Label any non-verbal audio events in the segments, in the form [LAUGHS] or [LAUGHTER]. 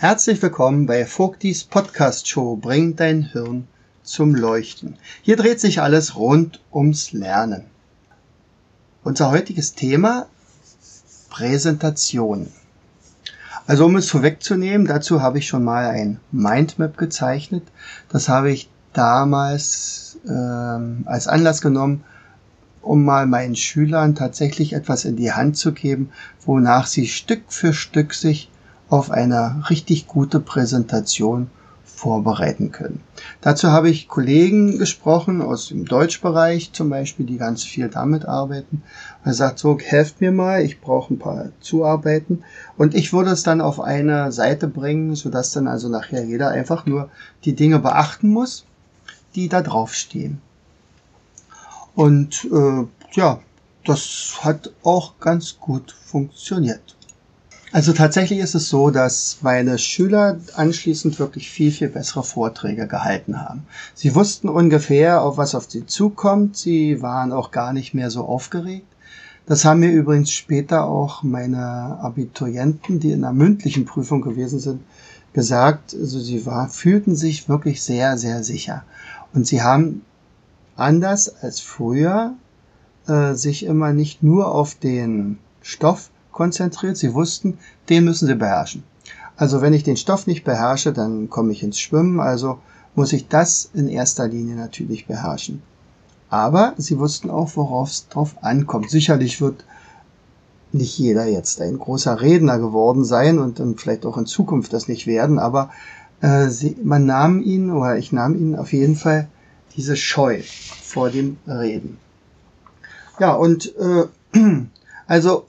Herzlich willkommen bei Vogtis Podcast Show Bring dein Hirn zum Leuchten. Hier dreht sich alles rund ums Lernen. Unser heutiges Thema Präsentation. Also um es vorwegzunehmen, dazu habe ich schon mal ein Mindmap gezeichnet. Das habe ich damals ähm, als Anlass genommen, um mal meinen Schülern tatsächlich etwas in die Hand zu geben, wonach sie Stück für Stück sich auf eine richtig gute Präsentation vorbereiten können. Dazu habe ich Kollegen gesprochen aus dem Deutschbereich zum Beispiel, die ganz viel damit arbeiten. Er sagt so, helft mir mal, ich brauche ein paar Zuarbeiten und ich würde es dann auf eine Seite bringen, sodass dann also nachher jeder einfach nur die Dinge beachten muss, die da drauf stehen. Und äh, ja, das hat auch ganz gut funktioniert. Also tatsächlich ist es so, dass meine Schüler anschließend wirklich viel, viel bessere Vorträge gehalten haben. Sie wussten ungefähr, auf was auf sie zukommt. Sie waren auch gar nicht mehr so aufgeregt. Das haben mir übrigens später auch meine Abiturienten, die in der mündlichen Prüfung gewesen sind, gesagt. Also sie war, fühlten sich wirklich sehr, sehr sicher. Und sie haben anders als früher äh, sich immer nicht nur auf den Stoff konzentriert. Sie wussten, den müssen sie beherrschen. Also wenn ich den Stoff nicht beherrsche, dann komme ich ins Schwimmen. Also muss ich das in erster Linie natürlich beherrschen. Aber sie wussten auch, worauf es drauf ankommt. Sicherlich wird nicht jeder jetzt ein großer Redner geworden sein und dann vielleicht auch in Zukunft das nicht werden, aber äh, sie, man nahm ihn oder ich nahm ihn auf jeden Fall diese Scheu vor dem Reden. Ja, und äh, [CLEARS THROAT] also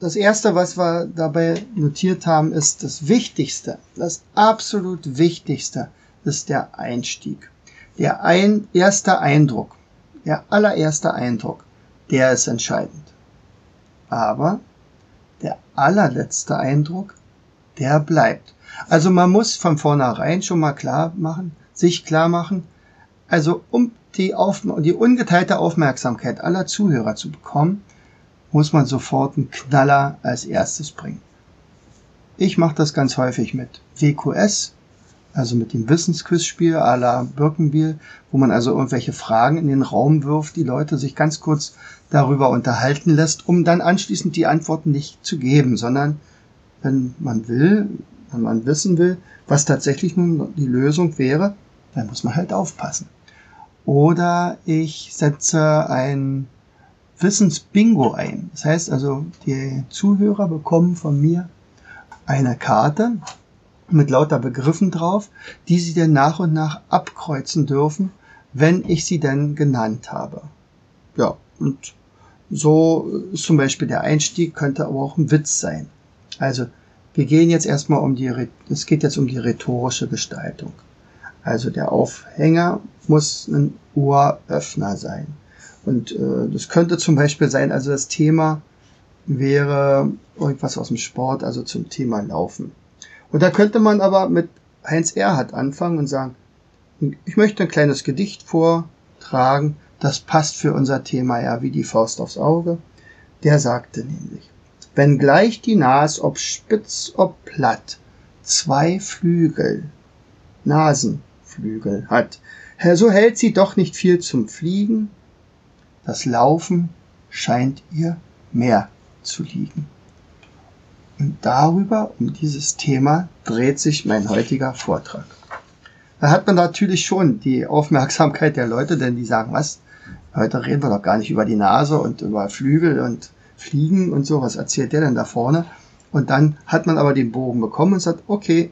das erste, was wir dabei notiert haben, ist das Wichtigste, das absolut Wichtigste ist der Einstieg. Der ein, erste Eindruck, der allererste Eindruck, der ist entscheidend. Aber der allerletzte Eindruck, der bleibt. Also man muss von vornherein schon mal klar machen, sich klar machen, also um die, Auf die ungeteilte Aufmerksamkeit aller Zuhörer zu bekommen, muss man sofort einen Knaller als erstes bringen. Ich mache das ganz häufig mit WQS, also mit dem Wissensquizspiel à la Birkenbiel, wo man also irgendwelche Fragen in den Raum wirft, die Leute sich ganz kurz darüber unterhalten lässt, um dann anschließend die Antworten nicht zu geben, sondern wenn man will, wenn man wissen will, was tatsächlich nun die Lösung wäre, dann muss man halt aufpassen. Oder ich setze ein Wissensbingo ein. Das heißt also, die Zuhörer bekommen von mir eine Karte mit lauter Begriffen drauf, die sie dann nach und nach abkreuzen dürfen, wenn ich sie denn genannt habe. Ja, und so ist zum Beispiel der Einstieg, könnte aber auch ein Witz sein. Also, wir gehen jetzt erstmal um die, es geht jetzt um die rhetorische Gestaltung. Also der Aufhänger muss ein Ohröffner sein. Und äh, das könnte zum Beispiel sein, also das Thema wäre irgendwas aus dem Sport, also zum Thema Laufen. Und da könnte man aber mit Heinz Erhardt anfangen und sagen, ich möchte ein kleines Gedicht vortragen, das passt für unser Thema ja wie die Faust aufs Auge. Der sagte nämlich, wenn gleich die Nas ob spitz ob platt zwei Flügel, Nasenflügel hat, so hält sie doch nicht viel zum Fliegen, das Laufen scheint ihr mehr zu liegen. Und darüber, um dieses Thema, dreht sich mein heutiger Vortrag. Da hat man natürlich schon die Aufmerksamkeit der Leute, denn die sagen, was? Heute reden wir doch gar nicht über die Nase und über Flügel und Fliegen und so. Was erzählt der denn da vorne? Und dann hat man aber den Bogen bekommen und sagt, okay,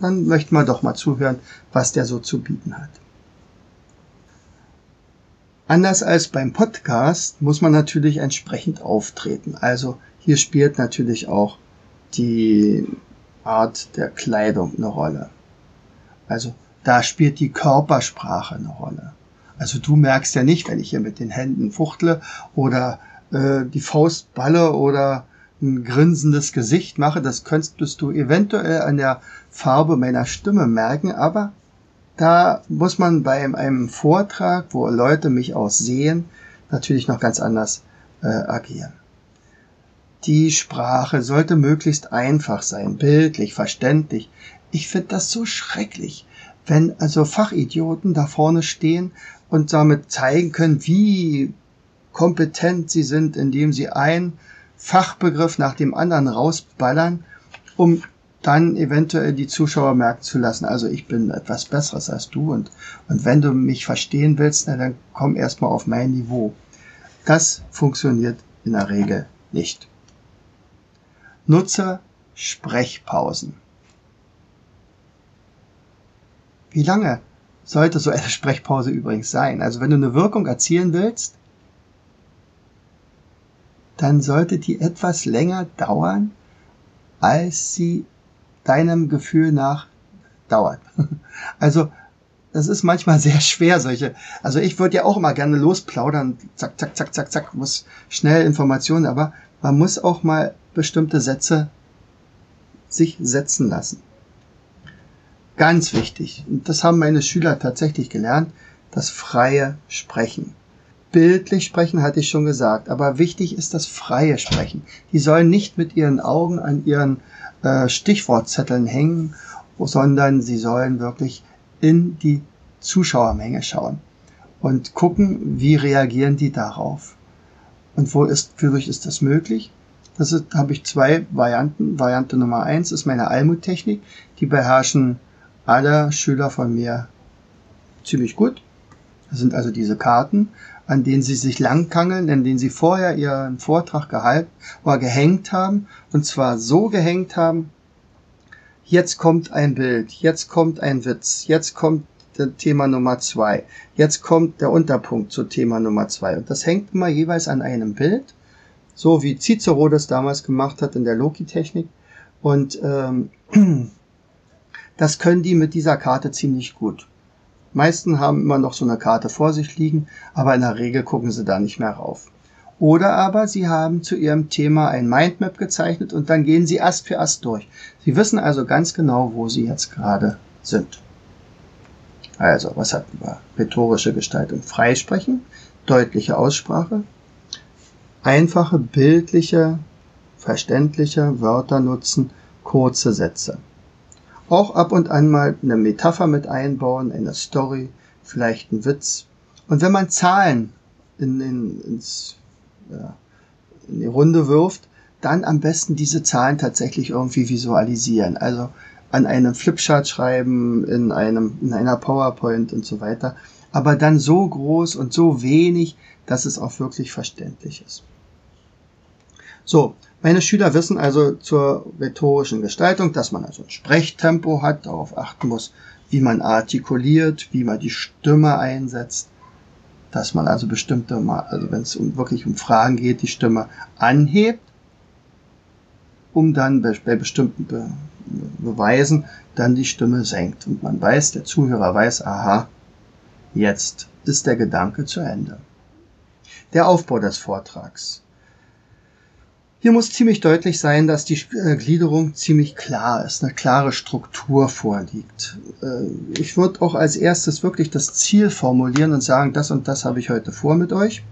dann möchte man doch mal zuhören, was der so zu bieten hat. Anders als beim Podcast muss man natürlich entsprechend auftreten. Also hier spielt natürlich auch die Art der Kleidung eine Rolle. Also da spielt die Körpersprache eine Rolle. Also du merkst ja nicht, wenn ich hier mit den Händen fuchtle oder äh, die Faust balle oder ein grinsendes Gesicht mache. Das könntest du eventuell an der Farbe meiner Stimme merken, aber da muss man bei einem Vortrag, wo Leute mich auch sehen, natürlich noch ganz anders äh, agieren. Die Sprache sollte möglichst einfach sein, bildlich, verständlich. Ich finde das so schrecklich, wenn also Fachidioten da vorne stehen und damit zeigen können, wie kompetent sie sind, indem sie ein Fachbegriff nach dem anderen rausballern, um dann eventuell die Zuschauer merken zu lassen, also ich bin etwas Besseres als du und, und wenn du mich verstehen willst, na, dann komm erstmal auf mein Niveau. Das funktioniert in der Regel nicht. Nutze Sprechpausen. Wie lange sollte so eine Sprechpause übrigens sein? Also wenn du eine Wirkung erzielen willst, dann sollte die etwas länger dauern, als sie deinem Gefühl nach dauert. [LAUGHS] Also das ist manchmal sehr schwer, solche. Also ich würde ja auch immer gerne losplaudern, zack, zack, zack, zack, zack, muss schnell Informationen, aber man muss auch mal bestimmte Sätze sich setzen lassen. Ganz wichtig, und das haben meine Schüler tatsächlich gelernt, das freie Sprechen. Bildlich sprechen hatte ich schon gesagt, aber wichtig ist das freie Sprechen. Die sollen nicht mit ihren Augen an ihren äh, Stichwortzetteln hängen, sondern sie sollen wirklich in die Zuschauermenge schauen und gucken, wie reagieren die darauf. Und wo ist, wodurch ist das möglich? Das ist, habe ich zwei Varianten. Variante Nummer eins ist meine Almut-Technik. Die beherrschen alle Schüler von mir ziemlich gut. Das sind also diese Karten, an denen sie sich langkangeln, in denen sie vorher ihren Vortrag gehalten oder gehängt haben. Und zwar so gehängt haben, jetzt kommt ein Bild, jetzt kommt ein Witz, jetzt kommt Thema Nummer zwei, jetzt kommt der Unterpunkt zu Thema Nummer zwei. Und das hängt immer jeweils an einem Bild, so wie Cicero das damals gemacht hat in der Loki-Technik. Und ähm, [CLEARS THROAT] das können die mit dieser Karte ziemlich gut meisten haben immer noch so eine Karte vor sich liegen, aber in der Regel gucken sie da nicht mehr rauf. Oder aber sie haben zu ihrem Thema ein Mindmap gezeichnet und dann gehen sie Ast für Ast durch. Sie wissen also ganz genau, wo sie jetzt gerade sind. Also, was hatten wir? Rhetorische Gestaltung. Freisprechen, deutliche Aussprache, einfache, bildliche, verständliche Wörter nutzen, kurze Sätze. Auch ab und an mal eine Metapher mit einbauen, eine Story, vielleicht ein Witz. Und wenn man Zahlen in, in, ins, ja, in die Runde wirft, dann am besten diese Zahlen tatsächlich irgendwie visualisieren. Also an einem Flipchart schreiben, in einem, in einer PowerPoint und so weiter. Aber dann so groß und so wenig, dass es auch wirklich verständlich ist. So, meine Schüler wissen also zur rhetorischen Gestaltung, dass man also ein Sprechtempo hat, darauf achten muss, wie man artikuliert, wie man die Stimme einsetzt, dass man also bestimmte, also wenn es um, wirklich um Fragen geht, die Stimme anhebt, um dann bei, bei bestimmten Be Beweisen dann die Stimme senkt. Und man weiß, der Zuhörer weiß, aha, jetzt ist der Gedanke zu Ende. Der Aufbau des Vortrags. Hier muss ziemlich deutlich sein, dass die äh, Gliederung ziemlich klar ist, eine klare Struktur vorliegt. Äh, ich würde auch als erstes wirklich das Ziel formulieren und sagen, das und das habe ich heute vor mit euch.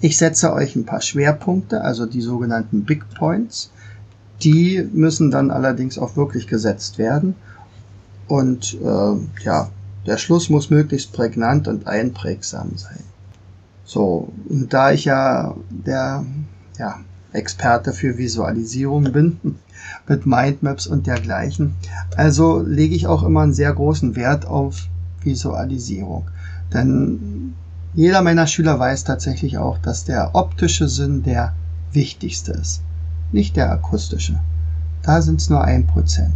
Ich setze euch ein paar Schwerpunkte, also die sogenannten Big Points. Die müssen dann allerdings auch wirklich gesetzt werden. Und äh, ja, der Schluss muss möglichst prägnant und einprägsam sein. So, und da ich ja der ja, Experte für Visualisierung bin, mit Mindmaps und dergleichen. Also lege ich auch immer einen sehr großen Wert auf Visualisierung. Denn jeder meiner Schüler weiß tatsächlich auch, dass der optische Sinn der wichtigste ist, nicht der akustische. Da sind es nur ein Prozent.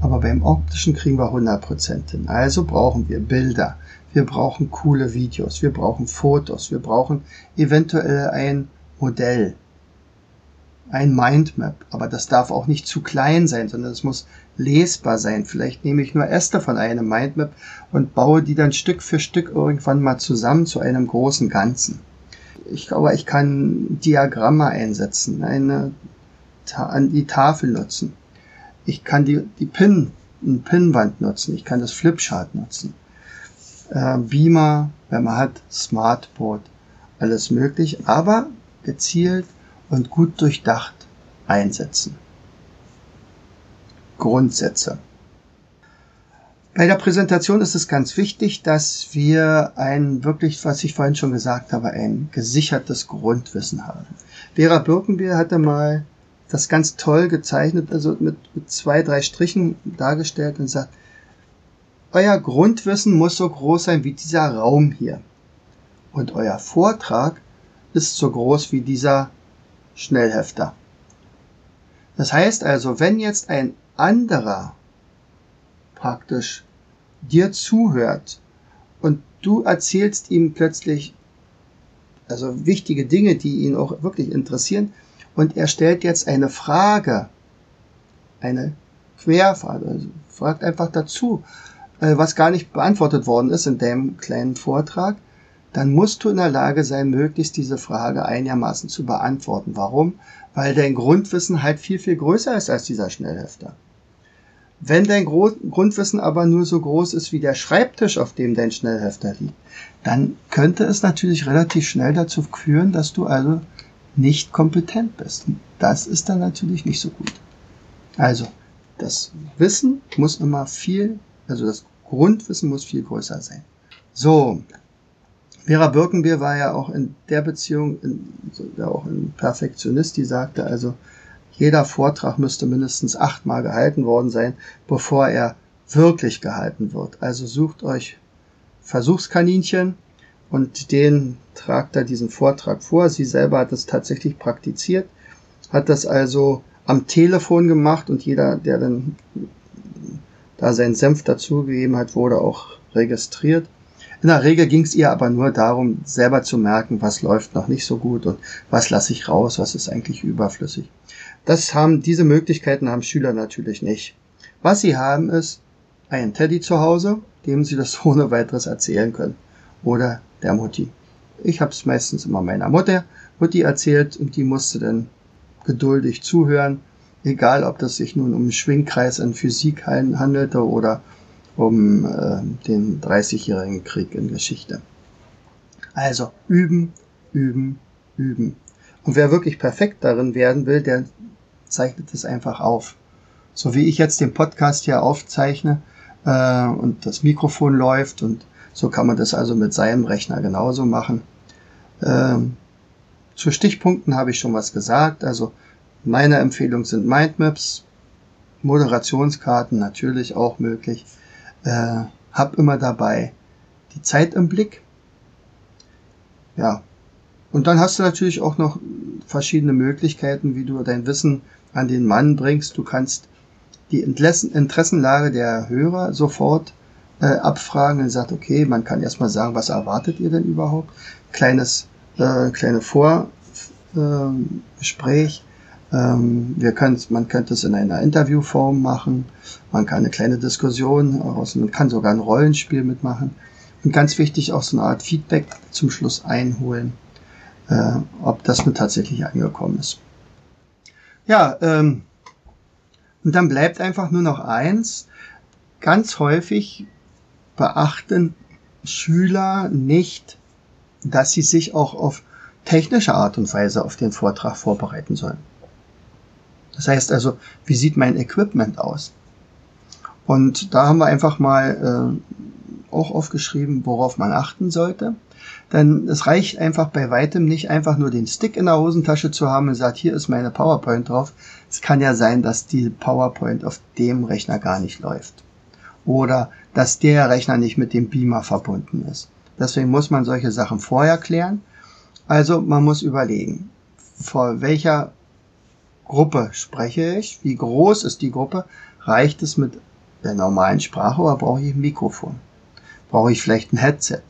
Aber beim optischen kriegen wir 100 Prozent hin. Also brauchen wir Bilder, wir brauchen coole Videos, wir brauchen Fotos, wir brauchen eventuell ein Modell, ein Mindmap. Aber das darf auch nicht zu klein sein, sondern es muss lesbar sein. Vielleicht nehme ich nur Äste von einem Mindmap und baue die dann Stück für Stück irgendwann mal zusammen zu einem großen Ganzen. Ich glaube, ich kann Diagramme einsetzen, eine an die Tafel nutzen. Ich kann die, die Pin, eine Pinwand nutzen. Ich kann das Flipchart nutzen. Äh, Beamer, wenn man hat, Smartboard, alles möglich, aber gezielt und gut durchdacht einsetzen. Grundsätze. Bei der Präsentation ist es ganz wichtig, dass wir ein wirklich, was ich vorhin schon gesagt habe, ein gesichertes Grundwissen haben. Vera Birkenbier hatte mal das ganz toll gezeichnet, also mit, mit zwei, drei Strichen dargestellt und sagt, euer Grundwissen muss so groß sein wie dieser Raum hier. Und euer Vortrag ist so groß wie dieser Schnellhefter. Das heißt also, wenn jetzt ein anderer praktisch dir zuhört und du erzählst ihm plötzlich also wichtige Dinge, die ihn auch wirklich interessieren, und er stellt jetzt eine Frage, eine Querfrage, also fragt einfach dazu, äh, was gar nicht beantwortet worden ist in deinem kleinen Vortrag, dann musst du in der Lage sein, möglichst diese Frage einigermaßen zu beantworten. Warum? Weil dein Grundwissen halt viel, viel größer ist als dieser Schnellhefter. Wenn dein Grundwissen aber nur so groß ist wie der Schreibtisch, auf dem dein Schnellhefter liegt, dann könnte es natürlich relativ schnell dazu führen, dass du also nicht kompetent bist. Das ist dann natürlich nicht so gut. Also, das Wissen muss immer viel, also das Grundwissen muss viel größer sein. So, Vera Birkenbier war ja auch in der Beziehung in, ja auch ein Perfektionist, die sagte also, jeder Vortrag müsste mindestens achtmal gehalten worden sein, bevor er wirklich gehalten wird. Also sucht euch Versuchskaninchen und den tragt er diesen Vortrag vor. Sie selber hat es tatsächlich praktiziert, hat das also am Telefon gemacht und jeder, der dann da seinen Senf dazugegeben hat, wurde auch registriert. In der Regel ging es ihr aber nur darum, selber zu merken, was läuft noch nicht so gut und was lasse ich raus, was ist eigentlich überflüssig. Das haben, diese Möglichkeiten haben Schüler natürlich nicht. Was sie haben ist einen Teddy zu Hause, dem sie das [LAUGHS] ohne weiteres erzählen können. Oder der Mutti. Ich habe es meistens immer meiner Mutter, Mutti erzählt und die musste dann geduldig zuhören, egal ob das sich nun um einen Schwingkreis in Physik handelte oder um äh, den 30-jährigen Krieg in Geschichte. Also üben, üben, üben. Und wer wirklich perfekt darin werden will, der zeichnet es einfach auf. So wie ich jetzt den Podcast hier aufzeichne äh, und das Mikrofon läuft und so kann man das also mit seinem Rechner genauso machen. Ähm, zu Stichpunkten habe ich schon was gesagt. Also meine Empfehlung sind Mindmaps, Moderationskarten natürlich auch möglich äh, hab immer dabei die Zeit im Blick. Ja. Und dann hast du natürlich auch noch verschiedene Möglichkeiten, wie du dein Wissen an den Mann bringst. Du kannst die Interessenlage der Hörer sofort äh, abfragen und sagt, okay, man kann erstmal sagen, was erwartet ihr denn überhaupt? Kleines, äh, kleine Vorgespräch. Ähm, wir können, man könnte es in einer Interviewform machen. Man kann eine kleine Diskussion aus, man kann sogar ein Rollenspiel mitmachen. Und ganz wichtig auch so eine Art Feedback zum Schluss einholen, äh, ob das nun tatsächlich angekommen ist. Ja, ähm, und dann bleibt einfach nur noch eins. Ganz häufig beachten Schüler nicht, dass sie sich auch auf technische Art und Weise auf den Vortrag vorbereiten sollen. Das heißt also, wie sieht mein Equipment aus? Und da haben wir einfach mal äh, auch aufgeschrieben, worauf man achten sollte. Denn es reicht einfach bei weitem nicht einfach nur den Stick in der Hosentasche zu haben und sagt, hier ist meine PowerPoint drauf. Es kann ja sein, dass die PowerPoint auf dem Rechner gar nicht läuft. Oder dass der Rechner nicht mit dem Beamer verbunden ist. Deswegen muss man solche Sachen vorher klären. Also man muss überlegen, vor welcher Gruppe spreche ich? Wie groß ist die Gruppe? Reicht es mit der normalen Sprache oder brauche ich ein Mikrofon? Brauche ich vielleicht ein Headset?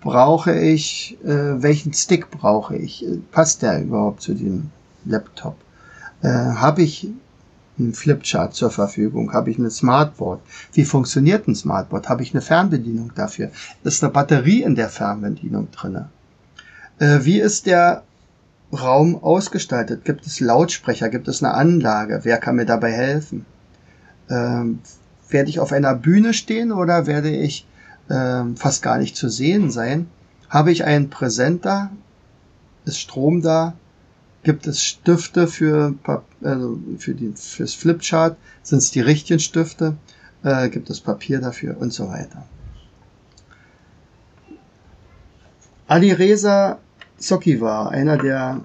Brauche ich, äh, welchen Stick brauche ich? Passt der überhaupt zu dem Laptop? Äh, Habe ich ein Flipchart zur Verfügung? Habe ich ein Smartboard? Wie funktioniert ein Smartboard? Habe ich eine Fernbedienung dafür? Ist eine Batterie in der Fernbedienung drinne? Äh, wie ist der Raum ausgestaltet? Gibt es Lautsprecher? Gibt es eine Anlage? Wer kann mir dabei helfen? Ähm, werde ich auf einer Bühne stehen oder werde ich ähm, fast gar nicht zu sehen sein? Habe ich einen Präsenter? Ist Strom da? Gibt es Stifte für, also für die, fürs Flipchart? Sind es die richtigen Stifte? Äh, gibt es Papier dafür und so weiter? Ali Reza Zocki war einer der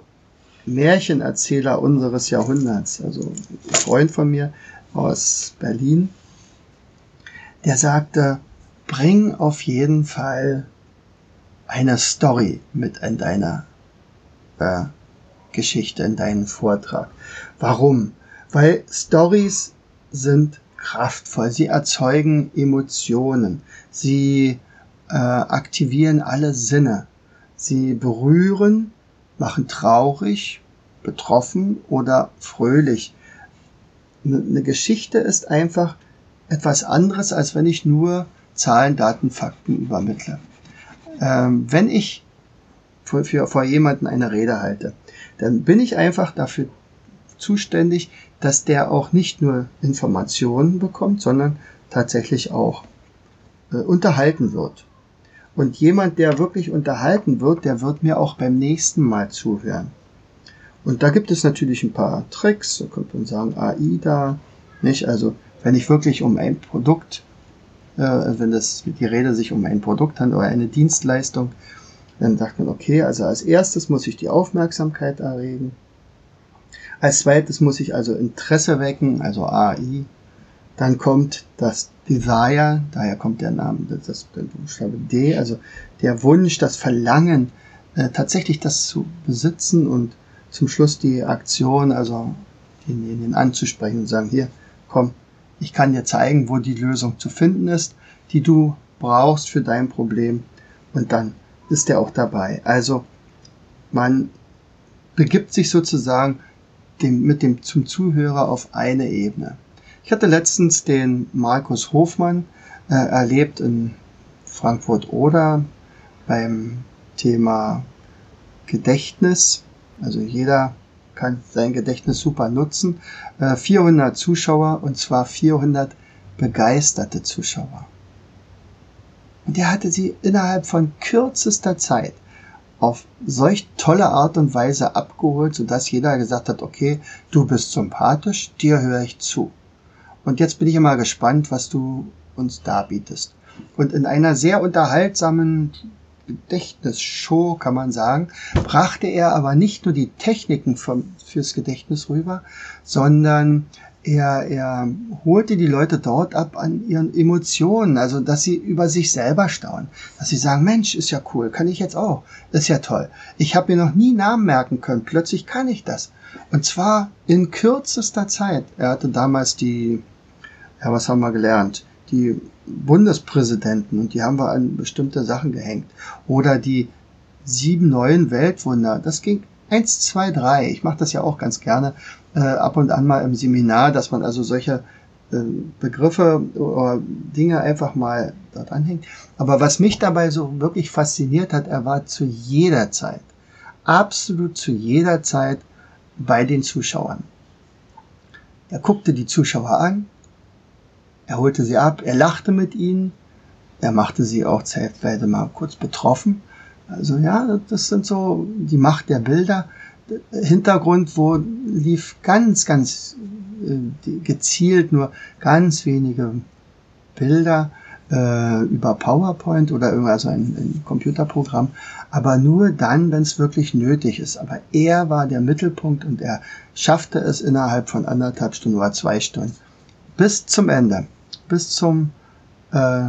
Märchenerzähler unseres Jahrhunderts, also ein Freund von mir aus Berlin, der sagte, bring auf jeden Fall eine Story mit in deiner äh, Geschichte, in deinen Vortrag. Warum? Weil Stories sind kraftvoll, sie erzeugen Emotionen, sie äh, aktivieren alle Sinne. Sie berühren, machen traurig, betroffen oder fröhlich. Eine Geschichte ist einfach etwas anderes, als wenn ich nur Zahlen, Daten, Fakten übermittle. Ähm, wenn ich für, für, vor jemanden eine Rede halte, dann bin ich einfach dafür zuständig, dass der auch nicht nur Informationen bekommt, sondern tatsächlich auch äh, unterhalten wird. Und jemand, der wirklich unterhalten wird, der wird mir auch beim nächsten Mal zuhören. Und da gibt es natürlich ein paar Tricks, so könnte man sagen, AI da, nicht? Also, wenn ich wirklich um ein Produkt, äh, wenn das, die Rede sich um ein Produkt handelt oder eine Dienstleistung, dann sagt man, okay, also als erstes muss ich die Aufmerksamkeit erregen. Als zweites muss ich also Interesse wecken, also AI. Dann kommt das Desire, daher kommt der Name, das, der Buchstabe D, also der Wunsch, das Verlangen, äh, tatsächlich das zu besitzen und zum Schluss die Aktion, also denjenigen anzusprechen und sagen, hier, komm, ich kann dir zeigen, wo die Lösung zu finden ist, die du brauchst für dein Problem und dann ist er auch dabei. Also man begibt sich sozusagen dem, mit dem zum Zuhörer auf eine Ebene. Ich hatte letztens den Markus Hofmann äh, erlebt in Frankfurt oder beim Thema Gedächtnis. Also jeder kann sein Gedächtnis super nutzen. Äh, 400 Zuschauer und zwar 400 begeisterte Zuschauer. Und er hatte sie innerhalb von kürzester Zeit auf solch tolle Art und Weise abgeholt, sodass jeder gesagt hat, okay, du bist sympathisch, dir höre ich zu. Und jetzt bin ich immer gespannt, was du uns darbietest. Und in einer sehr unterhaltsamen Gedächtnisshow, kann man sagen, brachte er aber nicht nur die Techniken vom, fürs Gedächtnis rüber, sondern er, er holte die Leute dort ab an ihren Emotionen, also dass sie über sich selber staunen, dass sie sagen, Mensch, ist ja cool, kann ich jetzt auch, ist ja toll. Ich habe mir noch nie Namen merken können, plötzlich kann ich das. Und zwar in kürzester Zeit. Er hatte damals die ja, was haben wir gelernt? Die Bundespräsidenten und die haben wir an bestimmte Sachen gehängt. Oder die sieben neuen Weltwunder. Das ging eins, zwei, drei. Ich mache das ja auch ganz gerne äh, ab und an mal im Seminar, dass man also solche äh, Begriffe oder Dinge einfach mal dort anhängt. Aber was mich dabei so wirklich fasziniert hat, er war zu jeder Zeit, absolut zu jeder Zeit bei den Zuschauern. Er guckte die Zuschauer an, er holte sie ab, er lachte mit ihnen, er machte sie auch zeitweise mal kurz betroffen. Also ja, das sind so die Macht der Bilder. Hintergrund, wo lief ganz, ganz äh, gezielt nur ganz wenige Bilder äh, über PowerPoint oder irgendwas, also ein, ein Computerprogramm, aber nur dann, wenn es wirklich nötig ist. Aber er war der Mittelpunkt und er schaffte es innerhalb von anderthalb Stunden oder zwei Stunden bis zum Ende bis zum äh,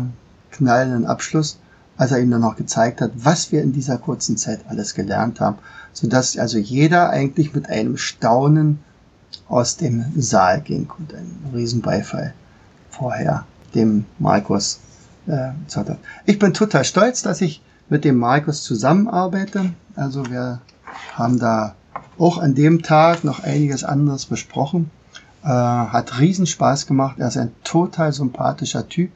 knallenden Abschluss, als er ihm dann noch gezeigt hat, was wir in dieser kurzen Zeit alles gelernt haben, sodass also jeder eigentlich mit einem Staunen aus dem Saal ging und ein Riesenbeifall vorher dem Markus äh, hat. Ich bin total stolz, dass ich mit dem Markus zusammenarbeite. Also wir haben da auch an dem Tag noch einiges anderes besprochen. Äh, hat riesen Spaß gemacht. Er ist ein total sympathischer Typ,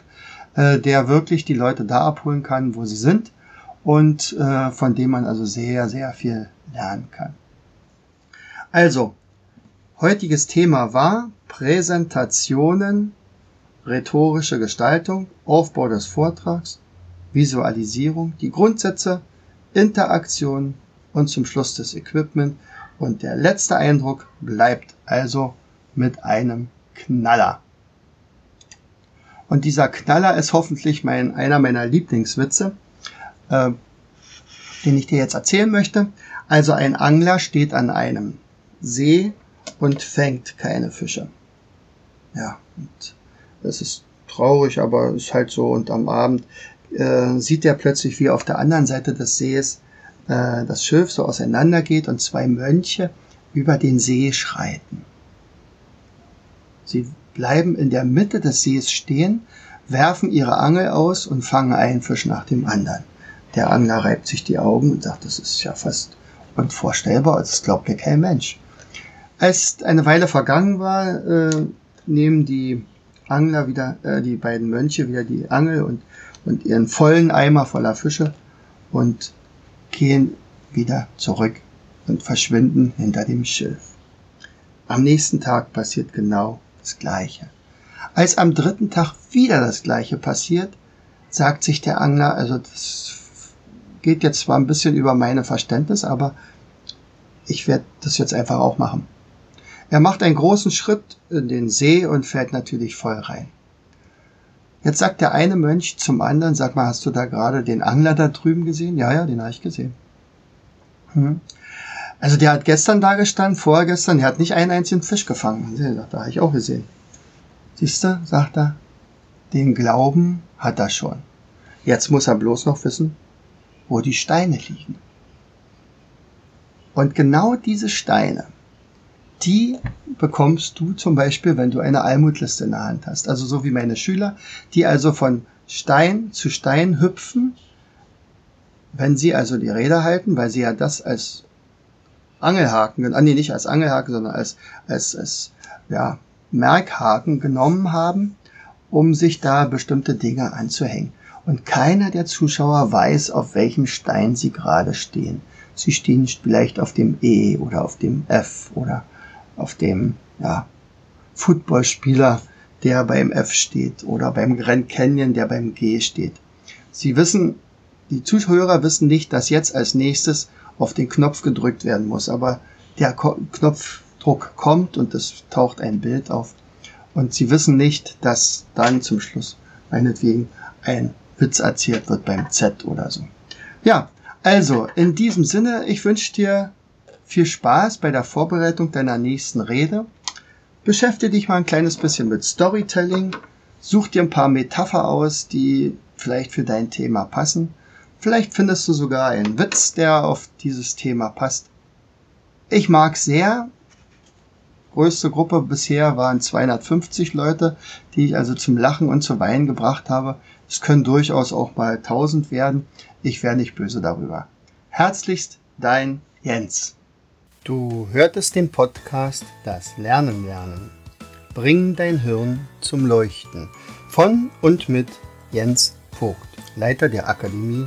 äh, der wirklich die Leute da abholen kann, wo sie sind und äh, von dem man also sehr, sehr viel lernen kann. Also, heutiges Thema war Präsentationen, rhetorische Gestaltung, Aufbau des Vortrags, Visualisierung, die Grundsätze, Interaktion und zum Schluss das Equipment. Und der letzte Eindruck bleibt also mit einem Knaller. Und dieser Knaller ist hoffentlich mein, einer meiner Lieblingswitze, äh, den ich dir jetzt erzählen möchte. Also ein Angler steht an einem See und fängt keine Fische. Ja, das ist traurig, aber ist halt so. Und am Abend äh, sieht er plötzlich, wie auf der anderen Seite des Sees äh, das Schiff so auseinandergeht und zwei Mönche über den See schreiten. Sie bleiben in der Mitte des Sees stehen, werfen ihre Angel aus und fangen einen Fisch nach dem anderen. Der Angler reibt sich die Augen und sagt, das ist ja fast unvorstellbar, das glaubt mir kein Mensch. Als eine Weile vergangen war, äh, nehmen die Angler wieder, äh, die beiden Mönche wieder die Angel und, und ihren vollen Eimer voller Fische und gehen wieder zurück und verschwinden hinter dem Schilf. Am nächsten Tag passiert genau das Gleiche. Als am dritten Tag wieder das Gleiche passiert, sagt sich der Angler, also das geht jetzt zwar ein bisschen über meine Verständnis, aber ich werde das jetzt einfach auch machen. Er macht einen großen Schritt in den See und fällt natürlich voll rein. Jetzt sagt der eine Mönch zum anderen, sag mal, hast du da gerade den Angler da drüben gesehen? Ja, ja, den habe ich gesehen. Hm. Also der hat gestern da gestanden, vorgestern, der hat nicht einen einzigen Fisch gefangen. Sagt, da habe ich auch gesehen. Siehst du, sagt er, den Glauben hat er schon. Jetzt muss er bloß noch wissen, wo die Steine liegen. Und genau diese Steine, die bekommst du zum Beispiel, wenn du eine Almutliste in der Hand hast. Also so wie meine Schüler, die also von Stein zu Stein hüpfen, wenn sie also die Räder halten, weil sie ja das als Angelhaken, ah, nee, nicht als Angelhaken, sondern als, als, als ja, Merkhaken genommen haben, um sich da bestimmte Dinge anzuhängen. Und keiner der Zuschauer weiß, auf welchem Stein sie gerade stehen. Sie stehen vielleicht auf dem E oder auf dem F oder auf dem ja, Footballspieler, der beim F steht oder beim Grand Canyon, der beim G steht. Sie wissen, die Zuhörer wissen nicht, dass jetzt als nächstes auf den Knopf gedrückt werden muss, aber der Ko Knopfdruck kommt und es taucht ein Bild auf. Und sie wissen nicht, dass dann zum Schluss meinetwegen ein Witz erzählt wird beim Z oder so. Ja, also in diesem Sinne, ich wünsche dir viel Spaß bei der Vorbereitung deiner nächsten Rede. Beschäftige dich mal ein kleines bisschen mit Storytelling. Such dir ein paar Metapher aus, die vielleicht für dein Thema passen. Vielleicht findest du sogar einen Witz, der auf dieses Thema passt. Ich mag sehr. Größte Gruppe bisher waren 250 Leute, die ich also zum Lachen und zu Weinen gebracht habe. Es können durchaus auch mal 1000 werden. Ich wäre nicht böse darüber. Herzlichst dein Jens. Du hörtest den Podcast Das Lernen lernen. Bring dein Hirn zum Leuchten. Von und mit Jens Vogt, Leiter der Akademie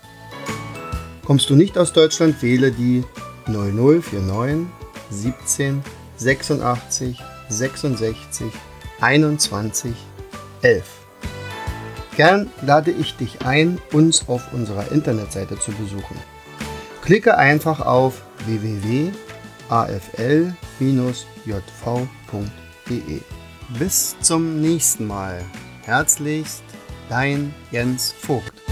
Kommst du nicht aus Deutschland, wähle die 0049 17 86 66 21 11. Gern lade ich dich ein, uns auf unserer Internetseite zu besuchen. Klicke einfach auf www.afl- jv.de. Bis zum nächsten Mal. Herzlichst, dein Jens Vogt.